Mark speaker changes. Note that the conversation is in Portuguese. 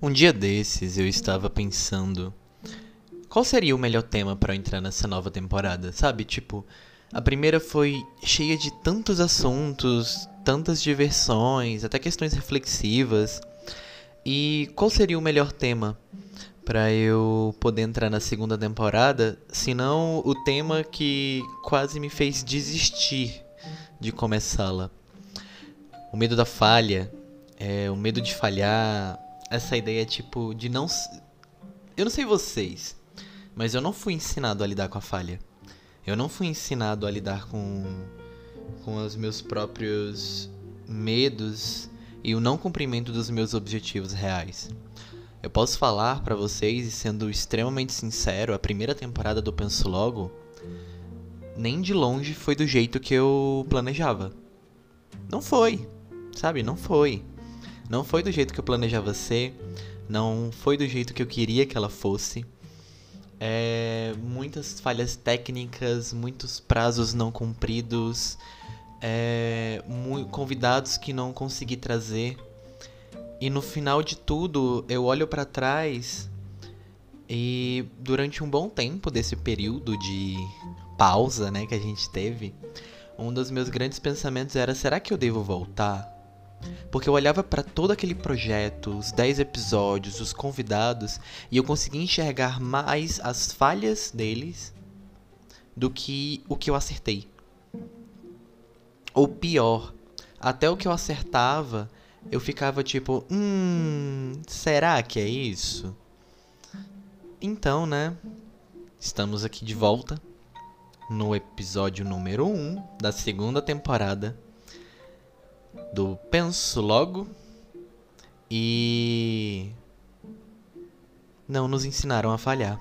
Speaker 1: Um dia desses eu estava pensando qual seria o melhor tema para entrar nessa nova temporada, sabe? Tipo, a primeira foi cheia de tantos assuntos, tantas diversões, até questões reflexivas. E qual seria o melhor tema para eu poder entrar na segunda temporada, se não o tema que quase me fez desistir de começá-la? O medo da falha, é, o medo de falhar, essa ideia tipo de não eu não sei vocês, mas eu não fui ensinado a lidar com a falha. Eu não fui ensinado a lidar com com os meus próprios medos e o não cumprimento dos meus objetivos reais. Eu posso falar para vocês e sendo extremamente sincero, a primeira temporada do Penso Logo nem de longe foi do jeito que eu planejava. Não foi, sabe? Não foi. Não foi do jeito que eu planejava ser, não foi do jeito que eu queria que ela fosse. É, muitas falhas técnicas, muitos prazos não cumpridos, é, convidados que não consegui trazer. E no final de tudo, eu olho para trás e durante um bom tempo desse período de pausa, né, que a gente teve, um dos meus grandes pensamentos era: será que eu devo voltar? Porque eu olhava para todo aquele projeto, os 10 episódios, os convidados, e eu conseguia enxergar mais as falhas deles do que o que eu acertei. Ou pior, até o que eu acertava, eu ficava tipo, hum, será que é isso? Então, né? Estamos aqui de volta no episódio número 1 um da segunda temporada do Penso Logo e não nos ensinaram a falhar.